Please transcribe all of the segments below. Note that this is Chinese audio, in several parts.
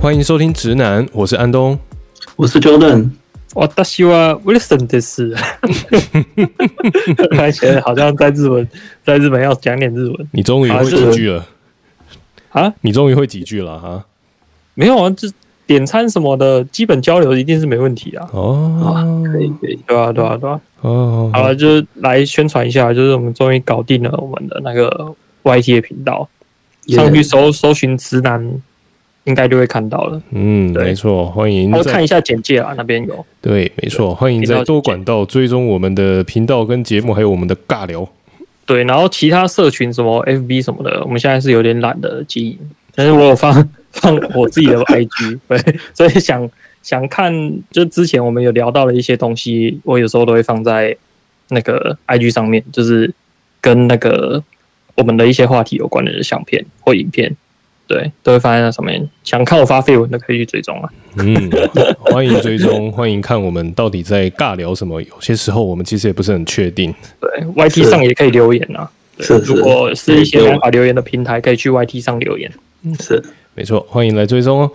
欢迎收听直男，我是安东，我是 Jordan。我大希望 Wilson 的是，看起来好像在日文，在日本要讲点日文。你终于会几句了啊？你终于会几句了哈？没有啊，这点餐什么的基本交流一定是没问题啊。哦，可以可以，对啊对啊对啊。哦，好了，就来宣传一下，就是我们终于搞定了我们的那个 YT 的频道，上去搜搜寻直男。应该就会看到了。嗯，没错，欢迎。我看一下简介啊，那边有。对，没错，欢迎在多管道追踪我们的频道跟节目，还有我们的尬聊。对，然后其他社群什么 FB 什么的，我们现在是有点懒得经营，但是我有放放我自己的 IG，对，所以想想看，就之前我们有聊到的一些东西，我有时候都会放在那个 IG 上面，就是跟那个我们的一些话题有关的相片或影片。对，都会发在那上面。想看我发绯闻的，可以去追踪啊。嗯，欢迎追踪，欢迎看我们到底在尬聊什么。有些时候我们其实也不是很确定。对，YT 上也可以留言啊。是，如果是一些无法留言的平台，可以去 YT 上留言。是，没错，欢迎来追踪哦。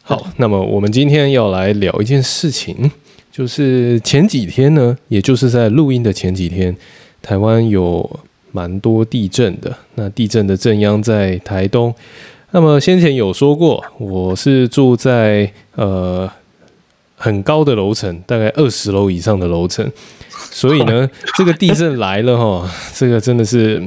好，那么我们今天要来聊一件事情，就是前几天呢，也就是在录音的前几天，台湾有。蛮多地震的，那地震的震央在台东。那么先前有说过，我是住在呃很高的楼层，大概二十楼以上的楼层，所以呢，这个地震来了哈，这个真的是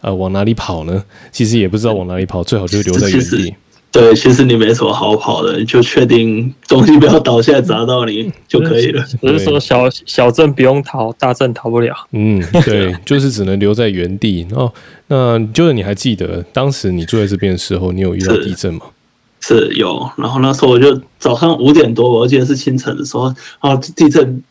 呃往哪里跑呢？其实也不知道往哪里跑，最好就留在原地。对，其实你没什么好跑的，你就确定东西不要倒下来砸到你就可以了。不是说小小震不用逃，大震逃不了。嗯，对，就是只能留在原地。哦，那就是你还记得当时你住在这边的时候，你有遇到地震吗？是，是有，然后那时候我就早上五点多，我记得是清晨的时候啊，地震，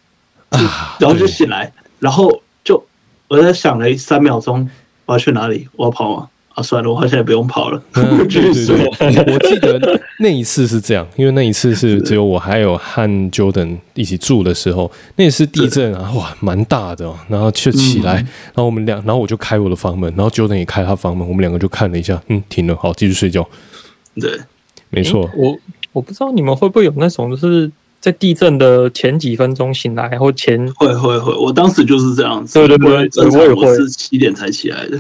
然后就醒来，然后就我在想了三秒钟，我要去哪里？我要跑吗？啊，算了，我现在不用跑了。嗯，对对对，我记得那一次是这样，因为那一次是只有我还有和 Jordan 一起住的时候，那也是地震啊，哇，蛮大的，喔。然后就起来，然后我们俩，然后我就开我的房门，然后 Jordan 也开他房门，我们两个就看了一下，嗯，停了，好，继续睡觉。对，没错。我我不知道你们会不会有那种，就是在地震的前几分钟醒来，或前会会会，我当时就是这样子，对对对，我也会，我是七点才起来的。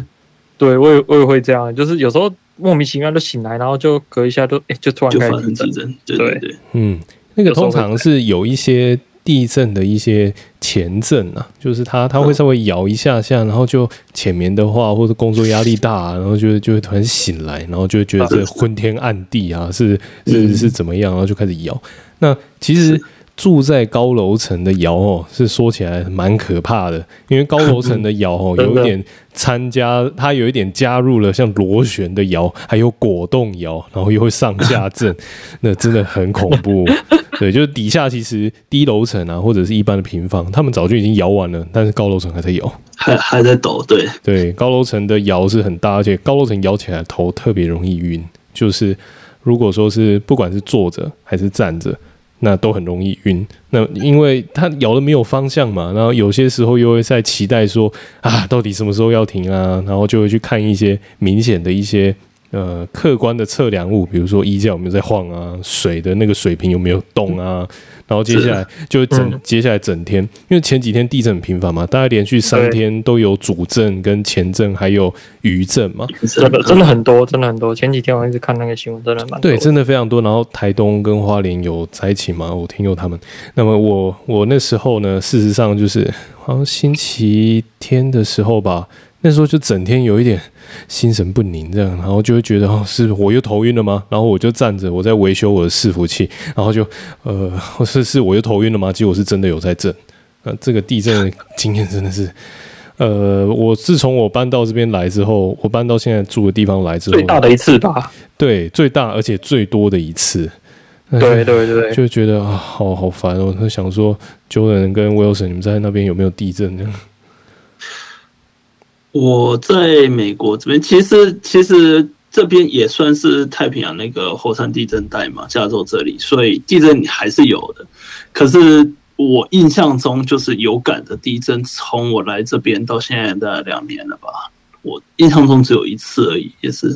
对，我也我也会这样，就是有时候莫名其妙就醒来，然后就隔一下就哎，就突然开始地震。对对对，嗯，那个通常是有一些地震的一些前震啊，就是它它会稍微摇一下下，然后就浅眠的话，或者工作压力大，然后就就会突然醒来，然后就会觉得这昏天暗地啊，是是是怎么样，然后就开始摇。那其实。住在高楼层的摇哦，是说起来蛮可怕的，因为高楼层的摇哦，有一点参加，它有一点加入了像螺旋的摇，还有果冻摇，然后又会上下震，那真的很恐怖。对，就是底下其实低楼层啊，或者是一般的平房，他们早就已经摇完了，但是高楼层还在摇，还还在抖。对对，高楼层的摇是很大，而且高楼层摇起来头特别容易晕，就是如果说是不管是坐着还是站着。那都很容易晕，那因为他摇的没有方向嘛，然后有些时候又会在期待说啊，到底什么时候要停啊，然后就会去看一些明显的一些呃客观的测量物，比如说衣架有没有在晃啊，水的那个水平有没有动啊。然后接下来就整、嗯、接下来整天，因为前几天地震很频繁嘛，大概连续三天都有主震跟前震，还有余震嘛，真的真的很多，真的很多。前几天我一直看那个新闻，真的蛮。对，真的非常多。然后台东跟花莲有灾情嘛，我听过他们。那么我我那时候呢，事实上就是好像星期天的时候吧。那时候就整天有一点心神不宁，这样，然后就会觉得哦，是我又头晕了吗？然后我就站着，我在维修我的伺服器，然后就呃，是是我又头晕了吗？结果是真的有在震。那这个地震的经验真的是，呃，我自从我搬到这边来之后，我搬到现在住的地方来之后，最大的一次吧？对，最大而且最多的一次。对 对对，就觉得啊，好好烦哦。就想说，Jordan 跟 Wilson，你们在那边有没有地震呢？我在美国这边，其实其实这边也算是太平洋那个火山地震带嘛，加州这里，所以地震还是有的。可是我印象中，就是有感的地震，从我来这边到现在大概两年了吧，我印象中只有一次而已，也是。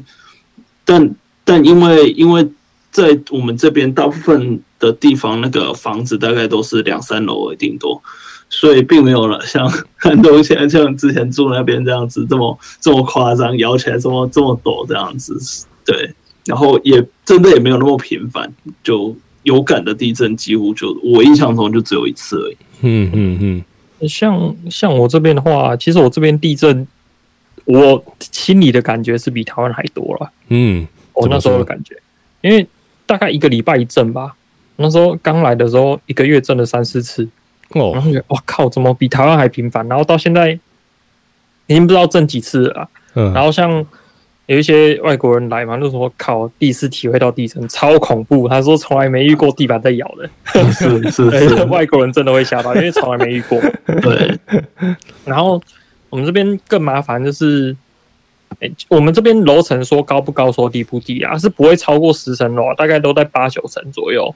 但但因为因为在我们这边大部分的地方，那个房子大概都是两三楼而，顶多，所以并没有了像很多现在像之前住那边这样子这么这么夸张，摇起来这么这么陡这样子，对，然后也真的也没有那么频繁，就有感的地震几乎就我印象中就只有一次而已。嗯嗯嗯，像像我这边的话，其实我这边地震，我心里的感觉是比台湾还多了。嗯，我那时候的感觉，因为。大概一个礼拜一震吧，那时候刚来的时候，一个月震了三四次，哦，然后觉得哇靠，怎么比台湾还频繁？然后到现在已经不知道震几次了。嗯，然后像有一些外国人来嘛，就说靠，第一次体会到地震超恐怖。他说从来没遇过地板在咬的，是是 是，外国人真的会吓到，因为从来没遇过。对，然后我们这边更麻烦就是。欸、我们这边楼层说高不高，说低不低啊，是不会超过十层楼，大概都在八九层左右。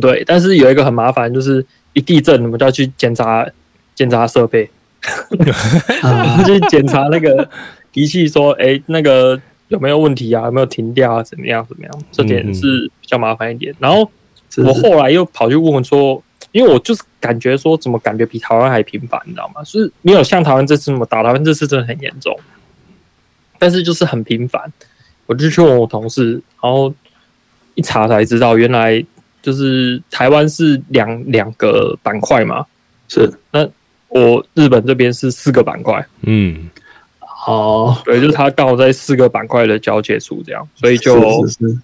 对，但是有一个很麻烦，就是一地震，我们就要去检查检查设备，去检查那个仪器，说，哎、欸，那个有没有问题啊？有没有停掉啊？怎么样？怎么样？这点是比较麻烦一点。然后我后来又跑去问问说，因为我就是感觉说，怎么感觉比台湾还频繁，你知道吗？就是没有像台湾这次那么大，台湾这次真的很严重。但是就是很频繁，我就去问我同事，然后一查才知道，原来就是台湾是两两个板块嘛，是。那我日本这边是四个板块，嗯，好，对，就是它刚好在四个板块的交界处这样，所以就是是是。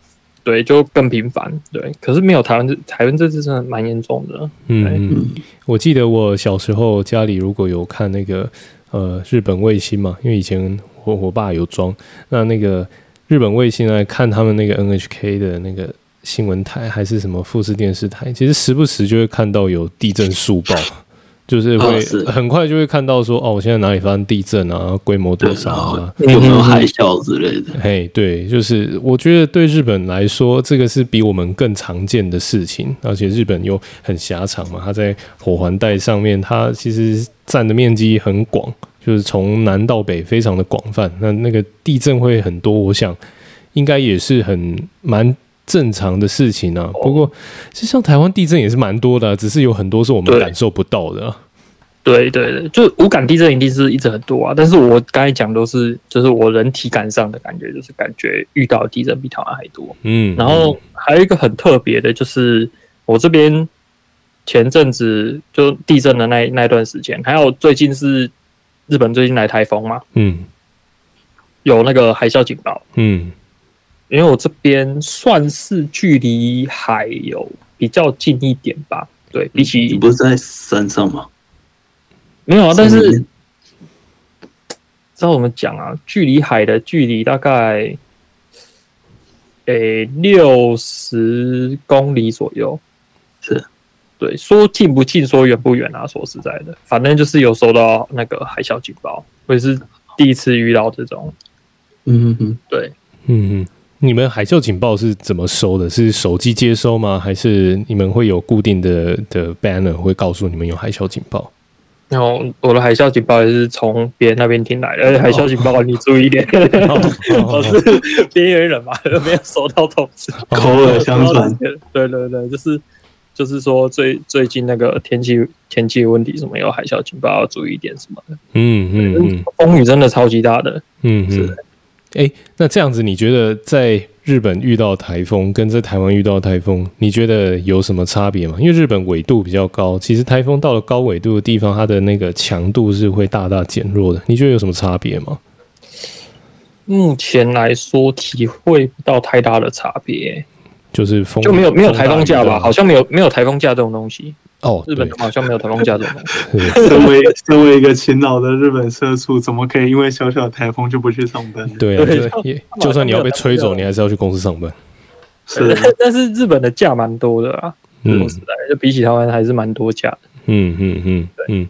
对，就更频繁，对，可是没有台湾这台湾这次真的蛮严重的，嗯嗯，我记得我小时候家里如果有看那个呃日本卫星嘛，因为以前。我我爸有装，那那个日本卫星来看他们那个 NHK 的那个新闻台，还是什么富士电视台，其实时不时就会看到有地震速报，就是会很快就会看到说，哦，我现在哪里发生地震啊，规模多少啊，有没有海啸之类的？嘿，对，就是我觉得对日本来说，这个是比我们更常见的事情，而且日本又很狭长嘛，它在火环带上面，它其实占的面积很广。就是从南到北非常的广泛，那那个地震会很多，我想应该也是很蛮正常的事情啊。不过，其实像台湾地震也是蛮多的啊，只是有很多是我们感受不到的啊。对对对，就无感地震一定是一直很多啊。但是我刚才讲都是，就是我人体感上的感觉，就是感觉遇到地震比台湾还多。嗯，然后还有一个很特别的，就是我这边前阵子就地震的那那段时间，还有最近是。日本最近来台风嘛？嗯，有那个海啸警报。嗯，因为我这边算是距离海有比较近一点吧。对，比起你不是在山上吗？没有啊，但是知道怎么讲啊？距离海的距离大概诶六十公里左右。是。对，说近不近，说远不远啊？说实在的，反正就是有收到那个海啸警报，我也是第一次遇到这种。嗯嗯嗯，对，嗯嗯，你们海啸警报是怎么收的？是手机接收吗？还是你们会有固定的的 banner 会告诉你们有海啸警报？然后我的海啸警报也是从别人那边听来的。而且海啸警报你注意一点，我是边缘人嘛，没有收到通知，口耳相传。对对对，就是。就是说最，最最近那个天气天气问题，什么有海啸警报要注意一点什么的。嗯嗯嗯，风雨真的超级大的。嗯嗯。哎、欸，那这样子，你觉得在日本遇到台风跟在台湾遇到台风，你觉得有什么差别吗？因为日本纬度比较高，其实台风到了高纬度的地方，它的那个强度是会大大减弱的。你觉得有什么差别吗？目前来说，体会不到太大的差别。就是风就没有没有台风假吧？好像没有没有台风假这种东西哦。日本好像没有台风假这种东西。身为身为一个勤劳的日本社畜，怎么可以因为小小台风就不去上班？对啊，对，就算你要被吹走，你还是要去公司上班。是，但是日本的假蛮多的啊。嗯，就比起台湾还是蛮多假的。嗯嗯嗯嗯。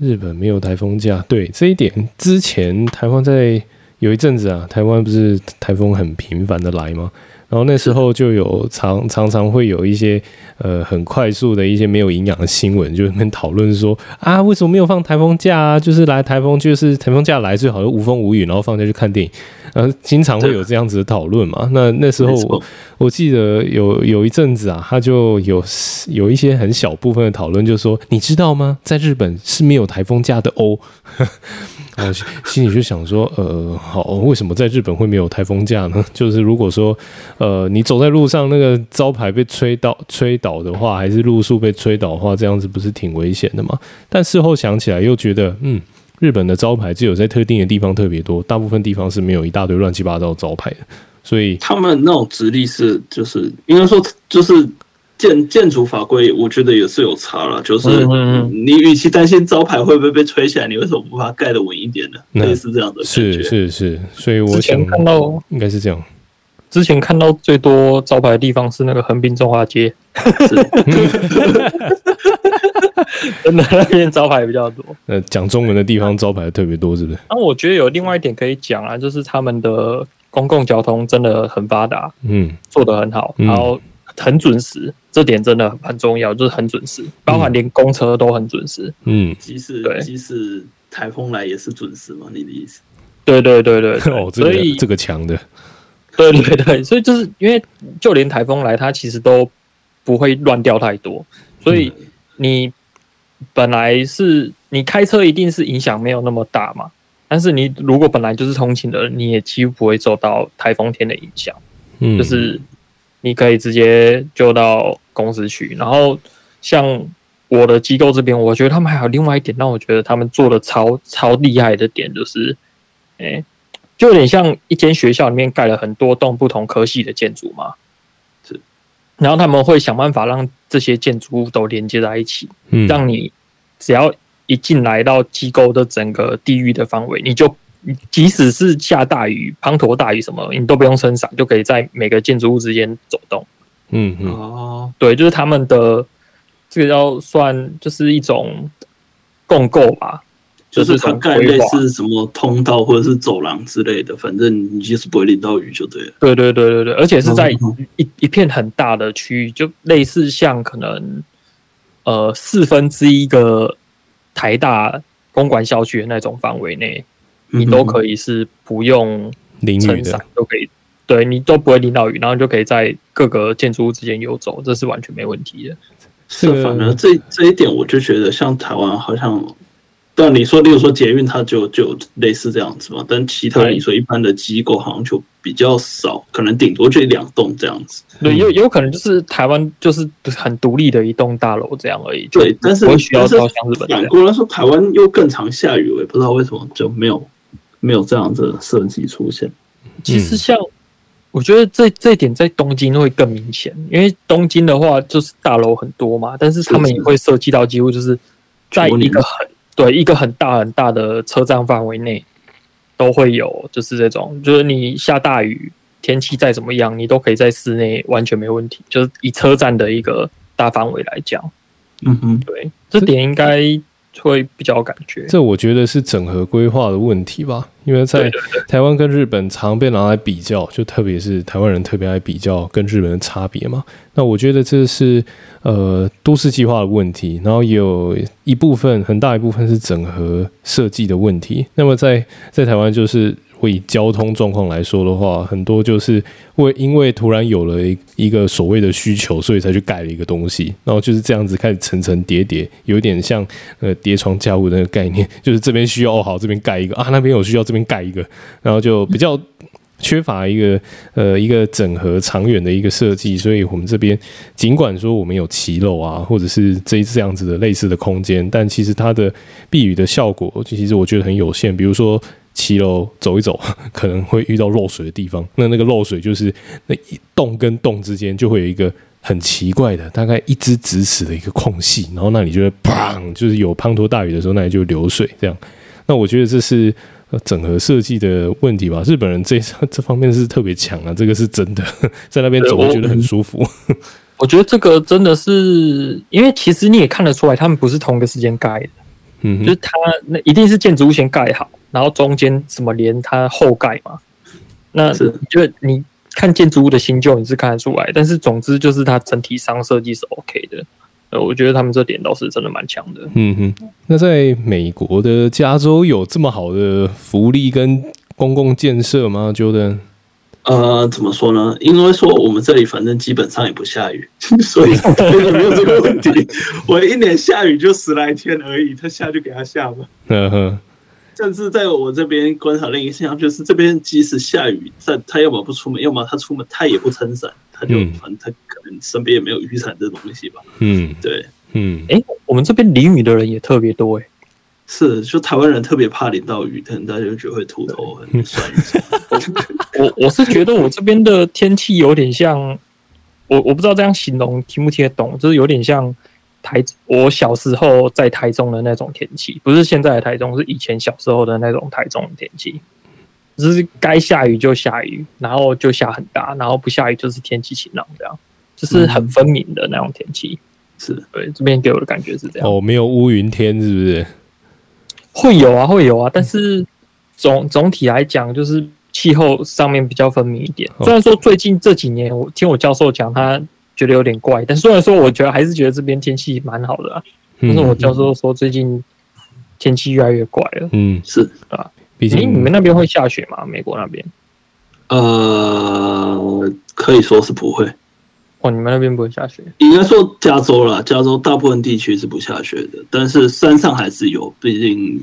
日本没有台风假，对这一点，之前台湾在有一阵子啊，台湾不是台风很频繁的来吗？然后那时候就有常常常会有一些呃很快速的一些没有营养的新闻，就在那边讨论说啊，为什么没有放台风假啊？就是来台风，就是台风假来最好就无风无雨，然后放假去看电影。然后经常会有这样子的讨论嘛。那那时候我我记得有有一阵子啊，他就有有一些很小部分的讨论，就是说你知道吗？在日本是没有台风假的哦。然后心里就想说，呃，好，为什么在日本会没有台风假呢？就是如果说，呃，你走在路上那个招牌被吹倒、吹倒的话，还是路树被吹倒的话，这样子不是挺危险的吗？但事后想起来又觉得，嗯，日本的招牌只有在特定的地方特别多，大部分地方是没有一大堆乱七八糟招牌的，所以他们那种直立式就是应该说就是。建建筑法规，我觉得也是有差了。就是你与其担心招牌会不会被吹起来，你为什么不把它盖的稳一点呢？类似这样的。是是是，所以我想看到应该是这样。之前看到最多招牌的地方是那个横滨中华街，真的那边招牌比较多。呃，讲中文的地方招牌特别多，是不是？那我觉得有另外一点可以讲啊，就是他们的公共交通真的很发达，嗯，做得很好，然后很准时。这点真的很重要，就是很准时，包含连公车都很准时。嗯，即使即使台风来也是准时嘛？你的意思？对对对对，哦，这个、所以这个强的，对对对，所以就是因为就连台风来，它其实都不会乱掉太多。所以你本来是你开车一定是影响没有那么大嘛，但是你如果本来就是通勤的人，你也几乎不会受到台风天的影响。嗯，就是。你可以直接就到公司去，然后像我的机构这边，我觉得他们还有另外一点让我觉得他们做的超超厉害的点，就是，哎，就有点像一间学校里面盖了很多栋不同科系的建筑嘛，是，然后他们会想办法让这些建筑物都连接在一起，嗯，让你只要一进来到机构的整个地域的范围，你就。即使是下大雨、滂沱大雨什么，你都不用撑伞，就可以在每个建筑物之间走动。嗯嗯，哦，对，就是他们的这个要算就是一种共构吧，就是它概类似什么通道或者是走廊之类的，反正你就是不会淋到雨就对了。对对对对对，而且是在一一片很大的区域，就类似像可能呃四分之一个台大公馆校区的那种范围内。你都可以是不用撑伞都可以，对你都不会淋到雨，然后就可以在各个建筑物之间游走，这是完全没问题的。是，反正这这一点我就觉得像台湾好像，但你说，例如说捷运，它就就类似这样子嘛，但其他你说一般的机构好像就比较少，可能顶多就一两栋这样子。对，有有可能就是台湾就是很独立的一栋大楼这样而已。对，但是我需要到像日本。反过来说，台湾又更常下雨，我也不知道为什么就没有。没有这样子的设计出现。其实像，我觉得这这一点在东京会更明显，因为东京的话就是大楼很多嘛，但是他们也会涉及到几乎就是在一个很对一个很大很大的车站范围内都会有，就是这种，就是你下大雨，天气再怎么样，你都可以在室内完全没问题。就是以车站的一个大范围来讲，嗯哼，对，这点应该。会比较有感觉，这我觉得是整合规划的问题吧。因为在台湾跟日本常被拿来比较，就特别是台湾人特别爱比较跟日本的差别嘛。那我觉得这是呃都市计划的问题，然后也有一部分很大一部分是整合设计的问题。那么在在台湾就是。会以交通状况来说的话，很多就是为因为突然有了一个所谓的需求，所以才去盖了一个东西，然后就是这样子开始层层叠叠，有点像呃叠床架屋的那个概念，就是这边需要哦好，这边盖一个啊，那边有需要这边盖一个，然后就比较缺乏一个呃一个整合长远的一个设计，所以我们这边尽管说我们有骑楼啊，或者是这这样子的类似的空间，但其实它的避雨的效果，其实我觉得很有限，比如说。骑楼走一走，可能会遇到漏水的地方。那那个漏水就是那一洞跟洞之间就会有一个很奇怪的，大概一只直尺的一个空隙，然后那里就会砰，就是有滂沱大雨的时候，那里就流水。这样，那我觉得这是整合设计的问题吧。日本人这这方面是特别强啊，这个是真的，在那边走我觉得很舒服。我，我觉得这个真的是，因为其实你也看得出来，他们不是同一个时间盖的。嗯，就是他那一定是建筑物先盖好。然后中间什么连它后盖嘛？那是就你看建筑物的新旧你是看得出来，但是总之就是它整体上设计是 OK 的。呃，我觉得他们这点倒是真的蛮强的。嗯哼，那在美国的加州有这么好的福利跟公共建设吗？Jordan？呃，怎么说呢？因为说我们这里反正基本上也不下雨，所以没有这个问题。我一年下雨就十来天而已，他下就给他下吧。嗯哼。甚至在我这边观察另一个现象，就是这边即使下雨，但他要么不出门，要么他出门他也不撑伞，他就反正他可能身边也没有雨伞这东西吧。嗯，对，嗯，哎、欸，我们这边淋雨的人也特别多、欸，哎，是，就台湾人特别怕淋到雨，可能大家就觉得会秃头，很酸。我我是觉得我这边的天气有点像，我我不知道这样形容听不听得懂，就是有点像。台，我小时候在台中的那种天气，不是现在的台中，是以前小时候的那种台中的天气，就是该下雨就下雨，然后就下很大，然后不下雨就是天气晴朗，这样就是很分明的那种天气。是对，这边给我的感觉是这样。哦，没有乌云天是不是？会有啊，会有啊，但是总总体来讲，就是气候上面比较分明一点。虽然说最近这几年，我听我教授讲他。觉得有点怪，但虽然说，我觉得还是觉得这边天气蛮好的啊。但是我教授说最近天气越来越怪了。嗯，是啊。毕竟你们那边会下雪吗？美国那边？呃，可以说是不会。哦，你们那边不会下雪？应该说加州啦，加州大部分地区是不下雪的，但是山上还是有。毕竟，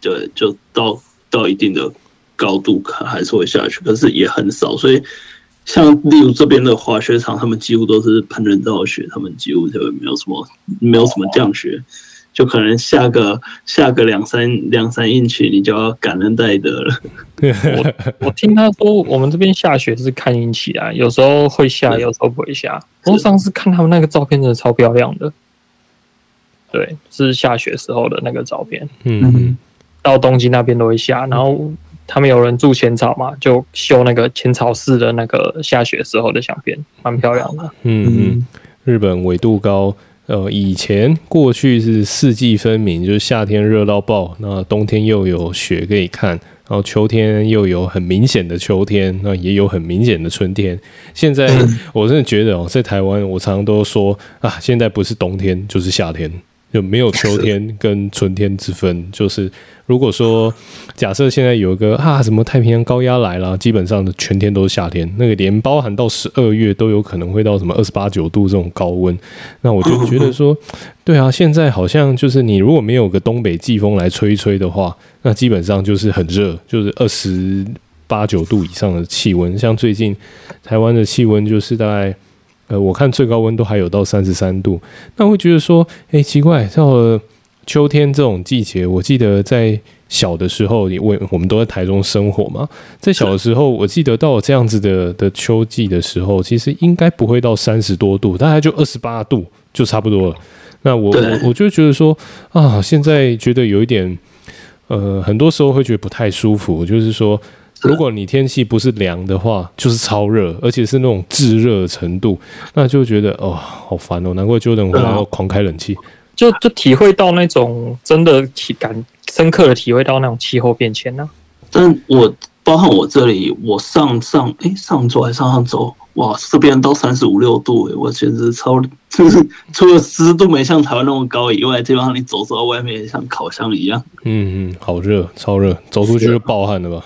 对，就到到一定的高度，可还是会下雪，可是也很少，所以。像例如这边的滑雪场，他们几乎都是喷人造雪，他们几乎就没有什么没有什么降雪，就可能下个下个两三两三英尺，你就要感恩戴德了。我我听他说，我们这边下雪是看运气啊，有时候会下，有时候不会下。我上次看他们那个照片，真的超漂亮的。对，是下雪时候的那个照片。嗯，到东京那边都会下，然后。他们有人住浅草嘛，就修那个浅草寺的那个下雪时候的相片，蛮漂亮的。嗯嗯，日本纬度高，呃，以前过去是四季分明，就是夏天热到爆，那冬天又有雪可以看，然后秋天又有很明显的秋天，那也有很明显的春天。现在我真的觉得哦，在台湾，我常常都说啊，现在不是冬天就是夏天。就没有秋天跟春天之分，就是如果说假设现在有一个啊什么太平洋高压来了，基本上的全天都是夏天，那个连包含到十二月都有可能会到什么二十八九度这种高温，那我就觉得说，对啊，现在好像就是你如果没有个东北季风来吹一吹的话，那基本上就是很热，就是二十八九度以上的气温，像最近台湾的气温就是大概。呃，我看最高温度还有到三十三度，那我会觉得说，哎，奇怪，到了秋天这种季节，我记得在小的时候，因为我们都在台中生活嘛，在小的时候，我记得到了这样子的的秋季的时候，其实应该不会到三十多度，大概就二十八度就差不多了。那我我我就觉得说，啊，现在觉得有一点，呃，很多时候会觉得不太舒服，就是说。如果你天气不是凉的话，就是超热，而且是那种炙热的程度，那就觉得哦，好烦哦。难怪 Jordan 会要狂开冷气，就就体会到那种真的体感深刻的体会到那种气候变迁呢、啊。但我包含我这里，我上上哎、欸、上周还上上周，哇，这边都三十五六度诶，我简直超就是 除了湿度没像台湾那么高以外，基本上你走走到外面像烤箱一样。嗯嗯，好热，超热，走出去就暴汗了吧。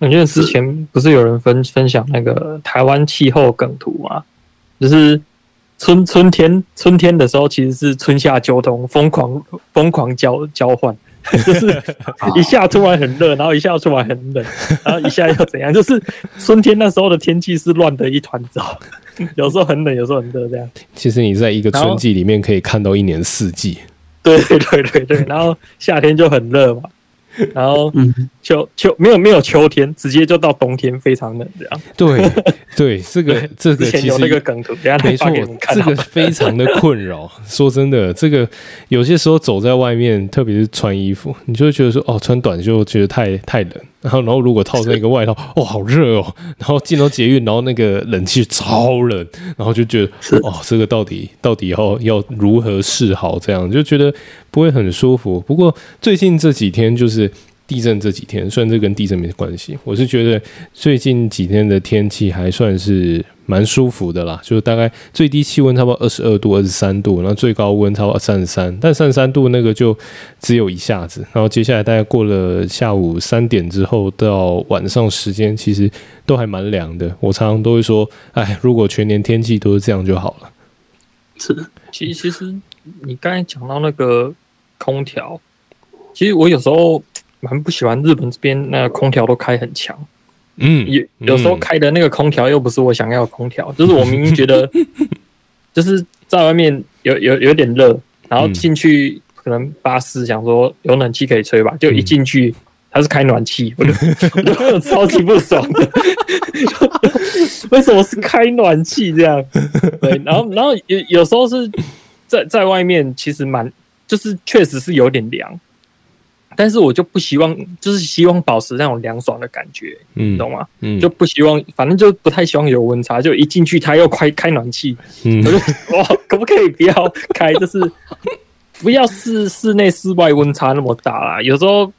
我觉得之前不是有人分分享那个台湾气候梗图吗？就是春春天春天的时候，其实是春夏秋冬疯狂疯狂交交换，就是一下突然很热，然后一下突然很冷，然后一下又怎样？就是春天那时候的天气是乱的一团糟，有时候很冷，有时候很热，这样。其实你在一个春季里面可以看到一年四季。对对对对对，然后夏天就很热嘛。然后秋秋没有没有秋天，直接就到冬天，非常冷这样。对 对，这个这个其实那个梗图，没错，这个非常的困扰。说真的，这个有些时候走在外面，特别是穿衣服，你就会觉得说，哦，穿短袖觉得太太冷。然后然后如果套上一个外套，哦，好热哦。然后进到捷运，然后那个冷气超冷，然后就觉得，哦，这个到底到底要要如何是好？这样就觉得不会很舒服。不过最近这几天就是。地震这几天，虽然这跟地震没关系，我是觉得最近几天的天气还算是蛮舒服的啦，就是大概最低气温差不多二十二度、二十三度，然后最高温差不多三十三，但三十三度那个就只有一下子，然后接下来大概过了下午三点之后到晚上时间，其实都还蛮凉的。我常常都会说，哎，如果全年天气都是这样就好了。是的，其实其实你刚才讲到那个空调，其实我有时候蛮不喜欢日本这边那个空调都开很强。嗯，有有时候开的那个空调又不是我想要的空调，就是我明明觉得 就是在外面有有有点热，然后进去可能巴士想说有暖气可以吹吧，就一进去它是开暖气，我就 我就超级不爽的。为什么是开暖气这样？对，然后然后有有时候是在在外面其实蛮就是确实是有点凉。但是我就不希望，就是希望保持那种凉爽的感觉，嗯，懂吗？嗯，就不希望，反正就不太希望有温差。就一进去，他又开开暖气，嗯，我就哇，可不可以不要开？就是不要室室内室外温差那么大啦。有时候。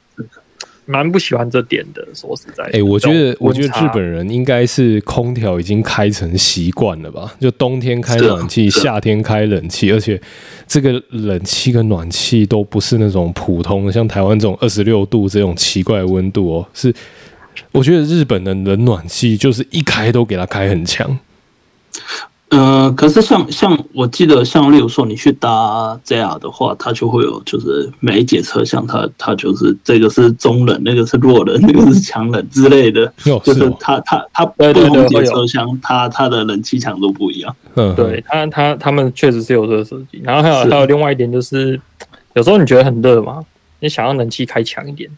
蛮不喜欢这点的，说实在，哎、欸，我觉得，我觉得日本人应该是空调已经开成习惯了吧？就冬天开暖气，夏天开冷气，而且这个冷气跟暖气都不是那种普通的，像台湾这种二十六度这种奇怪的温度哦。是，我觉得日本的冷暖气就是一开都给它开很强。呃，可是像像我记得，像例如说你去搭 JR 的话，它就会有就是每一节车厢，它它就是这个是中冷，那个是弱冷，那个是强冷之类的，哦、就是它它它不同节车厢，它它的冷气强度不一样。嗯，对，它它他们确实是有这个设计。然后还有还有另外一点就是，有时候你觉得很热嘛，你想要冷气开强一点，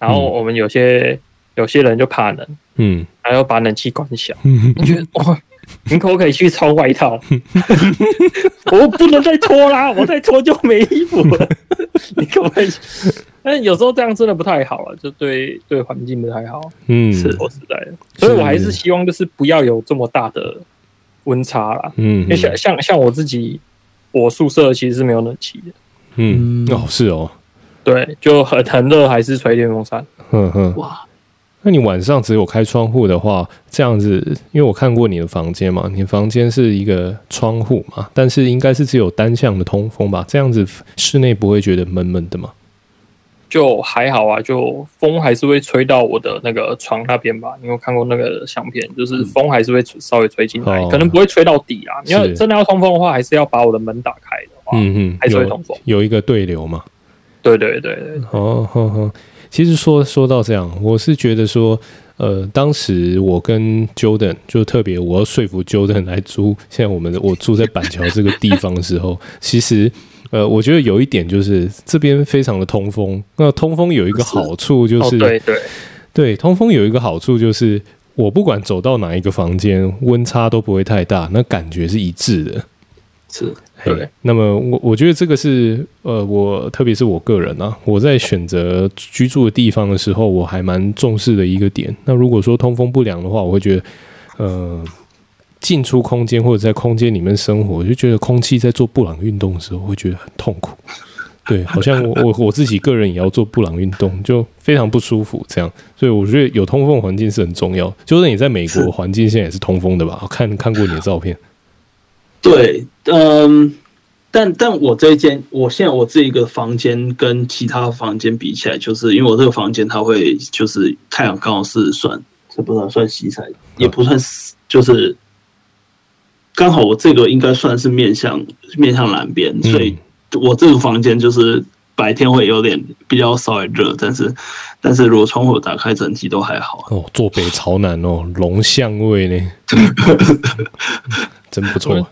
然后我们有些、嗯、有些人就怕冷，嗯，还要把冷气关小，嗯，你觉得哇？你可不可以去穿外套？我不能再脱啦，我再脱就没衣服了。你可不可以？但有时候这样真的不太好了，就对对环境不太好。嗯，是说实在的，所以我还是希望就是不要有这么大的温差啦。嗯，因为像像像我自己，我宿舍其实是没有冷气的。嗯，哦，是哦，对，就很很热，还是吹电风扇。嗯哼，哇。那你晚上只有开窗户的话，这样子，因为我看过你的房间嘛，你房间是一个窗户嘛，但是应该是只有单向的通风吧？这样子室内不会觉得闷闷的吗？就还好啊，就风还是会吹到我的那个床那边吧。你有看过那个相片，就是风还是会稍微吹进来，嗯，可能不会吹到底啊。你要真的要通风的话，还是要把我的门打开的话，嗯嗯，还是会通风，有，有一个对流嘛。对对对对，哦，呵呵。其实说说到这样，我是觉得说，呃，当时我跟 Jordan 就特别，我要说服 Jordan 来租，现在我们我住在板桥这个地方的时候，其实，呃，我觉得有一点就是这边非常的通风。那通风有一个好处就是，对对对，通风有一个好处就是，我不管走到哪一个房间，温差都不会太大，那感觉是一致的。是。对，那么我我觉得这个是呃，我特别是我个人啊，我在选择居住的地方的时候，我还蛮重视的一个点。那如果说通风不良的话，我会觉得呃，进出空间或者在空间里面生活，我就觉得空气在做布朗运动的时候会觉得很痛苦。对，好像我我我自己个人也要做布朗运动，就非常不舒服这样。所以我觉得有通风环境是很重要。就是你在美国环境现在也是通风的吧？我看看过你的照片。对，嗯，但但我这一间，我现在我这一个房间跟其他房间比起来，就是因为我这个房间它会就是太阳刚好是算，这不算算西晒，也不算，就是刚好我这个应该算是面向面向南边，所以我这个房间就是白天会有点比较稍微热，但是但是如果窗户打开，整体都还好。哦，坐北朝南哦，龙象位呢，真不错。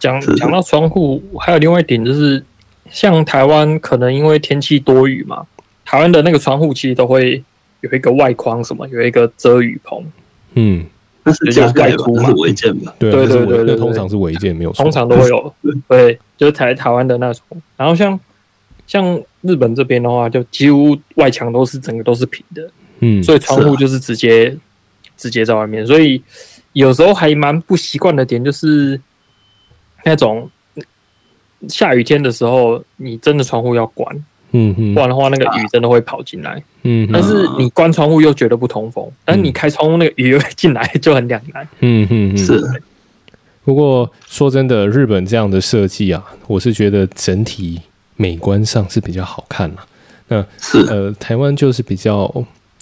讲讲到窗户，还有另外一点就是，像台湾可能因为天气多雨嘛，台湾的那个窗户其实都会有一个外框，什么有一个遮雨棚。嗯，那是加盖吧？那是违建吧？对对对对对，通常是违建，没有。通常都会有，对，就是台台湾的那种。然后像像日本这边的话，就几乎外墙都是整个都是平的，嗯，所以窗户就是直接直接在外面，所以有时候还蛮不习惯的点就是。那种下雨天的时候，你真的窗户要关，嗯嗯，不然的话那个雨真的会跑进来。嗯，但是你关窗户又觉得不通风，但是你开窗户那个雨又进来就很两难。嗯是。不过说真的，日本这样的设计啊，我是觉得整体美观上是比较好看了。那是呃，台湾就是比较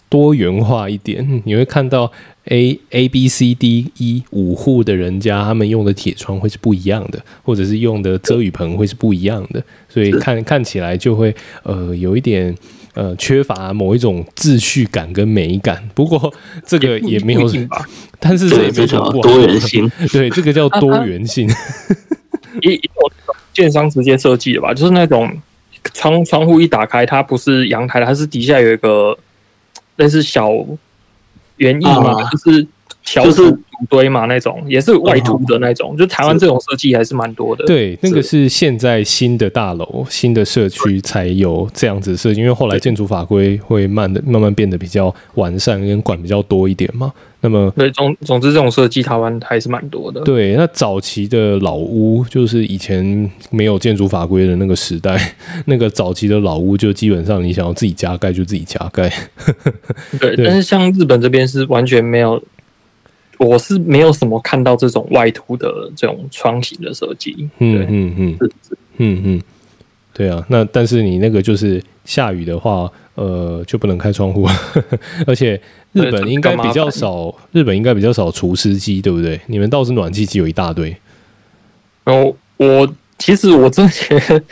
多元化一点，你会看到 A A B C D E 五户的人家，他们用的铁窗会是不一样的，或者是用的遮雨棚会是不一样的，所以看看起来就会呃有一点。呃，缺乏某一种秩序感跟美感。不过这个也没有，但是这也没什么不好。多元性，对，这个叫多元性。一一种建商直接设计的吧，就是那种窗窗户一打开，它不是阳台，它是底下有一个类似小园艺嘛，啊、就是。就是土堆嘛，那种也是外凸的那种，就台湾这种设计还是蛮多的。对，那个是现在新的大楼、新的社区才有这样子设计，因为后来建筑法规会慢的慢慢变得比较完善，跟管比较多一点嘛。那么，对，总总之这种设计台湾还是蛮多的。对，那早期的老屋就是以前没有建筑法规的那个时代，那个早期的老屋就基本上你想要自己加盖就自己加盖。对，但是像日本这边是完全没有。我是没有什么看到这种外凸的这种窗型的设计。嗯嗯嗯嗯嗯，对啊。那但是你那个就是下雨的话，呃，就不能开窗户。而且日本应该比较少，日本应该比较少除湿机，对不对？你们倒是暖气机有一大堆。然后，我其实我真的觉得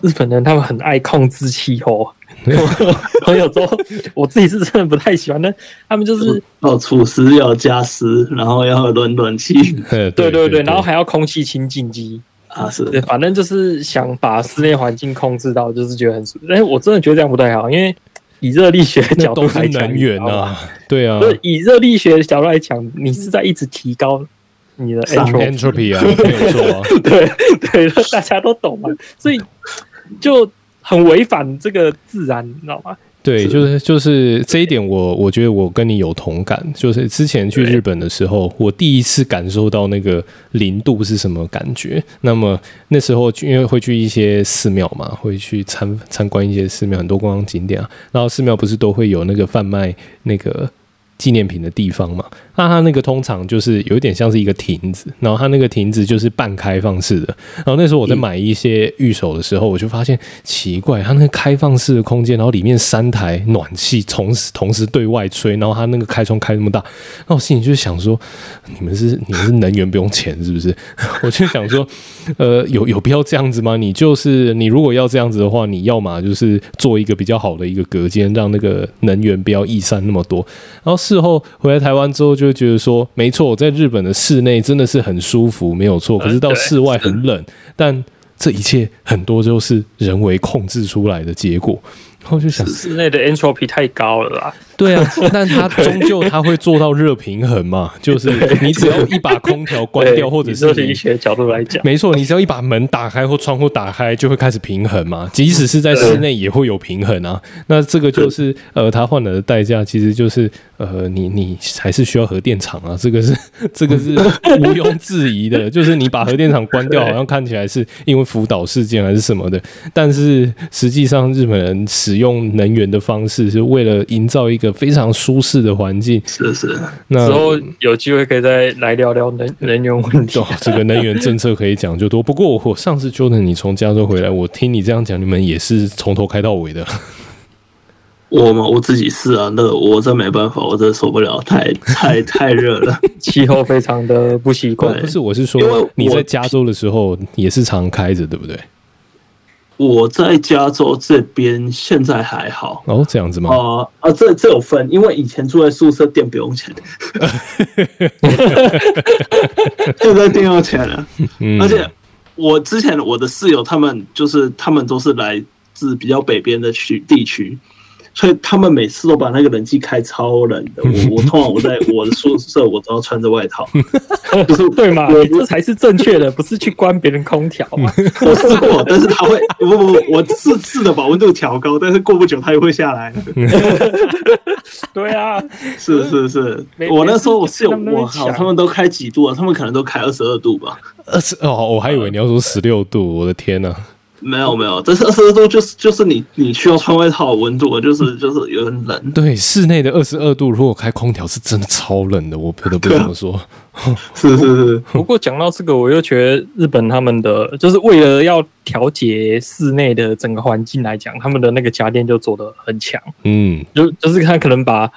日本人他们很爱控制气候。我有时候我自己是真的不太喜欢，但他们就是要除湿，要加湿，然后要暖暖气，对对对，然后还要空气清净。机啊，是。对，反正就是想把室内环境控制到，就是觉得很舒服。但是我真的觉得这样不太好，因因为以热力学的角度来讲，能源啊，对啊，以热力学的角度来讲，你是在一直提高你的 entropy 啊，没错啊，对对，大家都懂嘛，所以就。很违反这个自然，你知道吗？对，就是就是这一点我，我我觉得我跟你有同感。就是之前去日本的时候，我第一次感受到那个零度是什么感觉。那么那时候因为会去一些寺庙嘛，会去参参观一些寺庙，很多观光景点啊。然后寺庙不是都会有那个贩卖那个。纪念品的地方嘛，那它那个通常就是有一点像是一个亭子，然后它那个亭子就是半开放式的。然后那时候我在买一些御守的时候，我就发现奇怪，它那个开放式的空间，然后里面三台暖气同时同时对外吹，然后它那个开窗开那么大，那我心里就想说，你们是你们是能源不用钱是不是？我就想说，呃，有有必要这样子吗？你就是你如果要这样子的话，你要嘛就是做一个比较好的一个隔间，让那个能源不要溢散那么多，然后是。之后回来台湾之后，就会觉得说，没错，我在日本的室内真的是很舒服，没有错。可是到室外很冷，但这一切很多都是人为控制出来的结果。然后就想，室内的 entropy 太高了啦。对啊，但它终究它会做到热平衡嘛？就是你只要一把空调关掉，或者是以学角度来讲，没错，你只要一把门打开或窗户打开，就会开始平衡嘛。即使是在室内也会有平衡啊。那这个就是呃，它换来的代价，其实就是呃，你你还是需要核电厂啊。这个是 这个是毋庸置疑的。就是你把核电厂关掉，好像看起来是因为福岛事件还是什么的，但是实际上日本人使用能源的方式是为了营造一个。非常舒适的环境，是是。那之后有机会可以再来聊聊能能源问题。这个能源政策可以讲就多。不过我上次 Jordan 你从加州回来，我听你这样讲，你们也是从头开到尾的。我嘛，我自己是啊，那我这没办法，我真受不了，太太太热了，气候非常的不习惯。不是，我是说你在加州的时候也是常开着，对不对？我在加州这边现在还好哦，这样子吗？啊、呃、啊，这这有分，因为以前住在宿舍，电不用钱，现在电要钱了。嗯、而且我之前我的室友他们就是他们都是来自比较北边的区地区。所以他们每次都把那个冷气开超冷的，我我 通常我在我的宿舍，我都要穿着外套，不是对吗？这才是正确的，不是去关别人空调吗？我试过，但是他会不不不，我试试的把温度调高，但是过不久它又会下来。对啊，是是是，我那时候我室友我靠，他们都开几度啊？他们可能都开二十二度吧？二十哦，我还以为你要说十六度，我的天呐！没有没有，这是二十二度，就是就是你你需要穿外套的温度，就是就是有点冷。对，室内的二十二度，如果开空调是真的超冷的，我不得不这么说。是是是。不过讲到这个，我又觉得日本他们的就是为了要调节室内的整个环境来讲，他们的那个家电就做的很强。嗯，就就是他可能把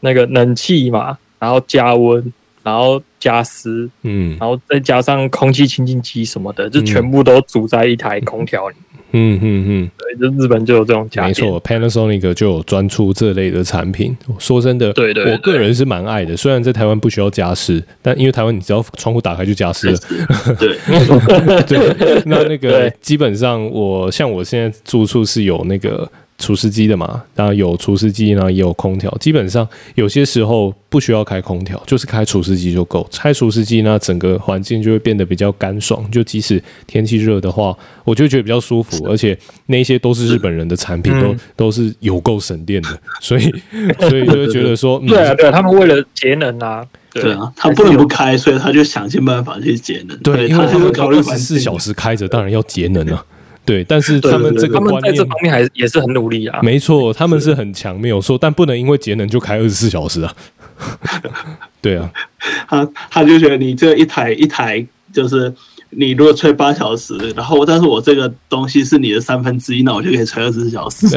那个冷气嘛，然后加温。然后加湿，嗯，然后再加上空气清净机什么的，就全部都组在一台空调里。嗯嗯嗯，对，就日本就有这种家电。没错，Panasonic 就有专出这类的产品。说真的，对，对对，我个人是蛮爱的。虽然在台湾不需要加湿，但因为台湾你只要窗户打开就加湿了。对对，那那个基本上我像我现在住处是有那个。除湿机的嘛，然后有除湿机，然后也有空调。基本上有些时候不需要开空调，就是开除湿机就够。开除湿机呢，整个环境就会变得比较干爽。就即使天气热的话，我就觉得比较舒服。而且那些都是日本人的产品，都都是有够省电的。所以，所以就会觉得说，对啊，对啊，他们为了节能啊，对啊，他不能不开，所以他就想尽办法去节能。对，因为他们考虑二十四小时开着，当然要节能啊。对，但是他们这个观念在这方面还也是很努力啊。没错，他们是很强，没有错，但不能因为节能就开二十四小时啊。对啊，他他就觉得你这一台一台就是。你如果吹八小时，然后但是我这个东西是你的三分之一，那我就可以吹二十四小时。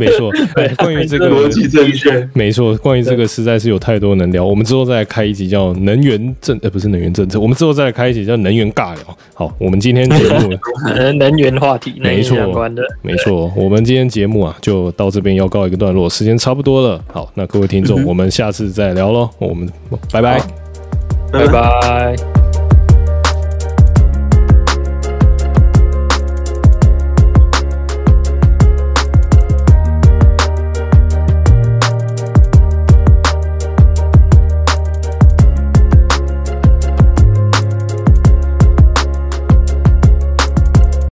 没错，关于这个逻辑正确，没错，关于这个实在是有太多能聊。我们之后再来开一集叫能源政，呃，不是能源政策，我们之后再来开一集叫能源尬聊。好，我们今天节目 能源话题，没错，没错，我们今天节目啊就到这边要告一个段落，时间差不多了。好，那各位听众，我们下次再聊喽，我们拜拜，拜拜。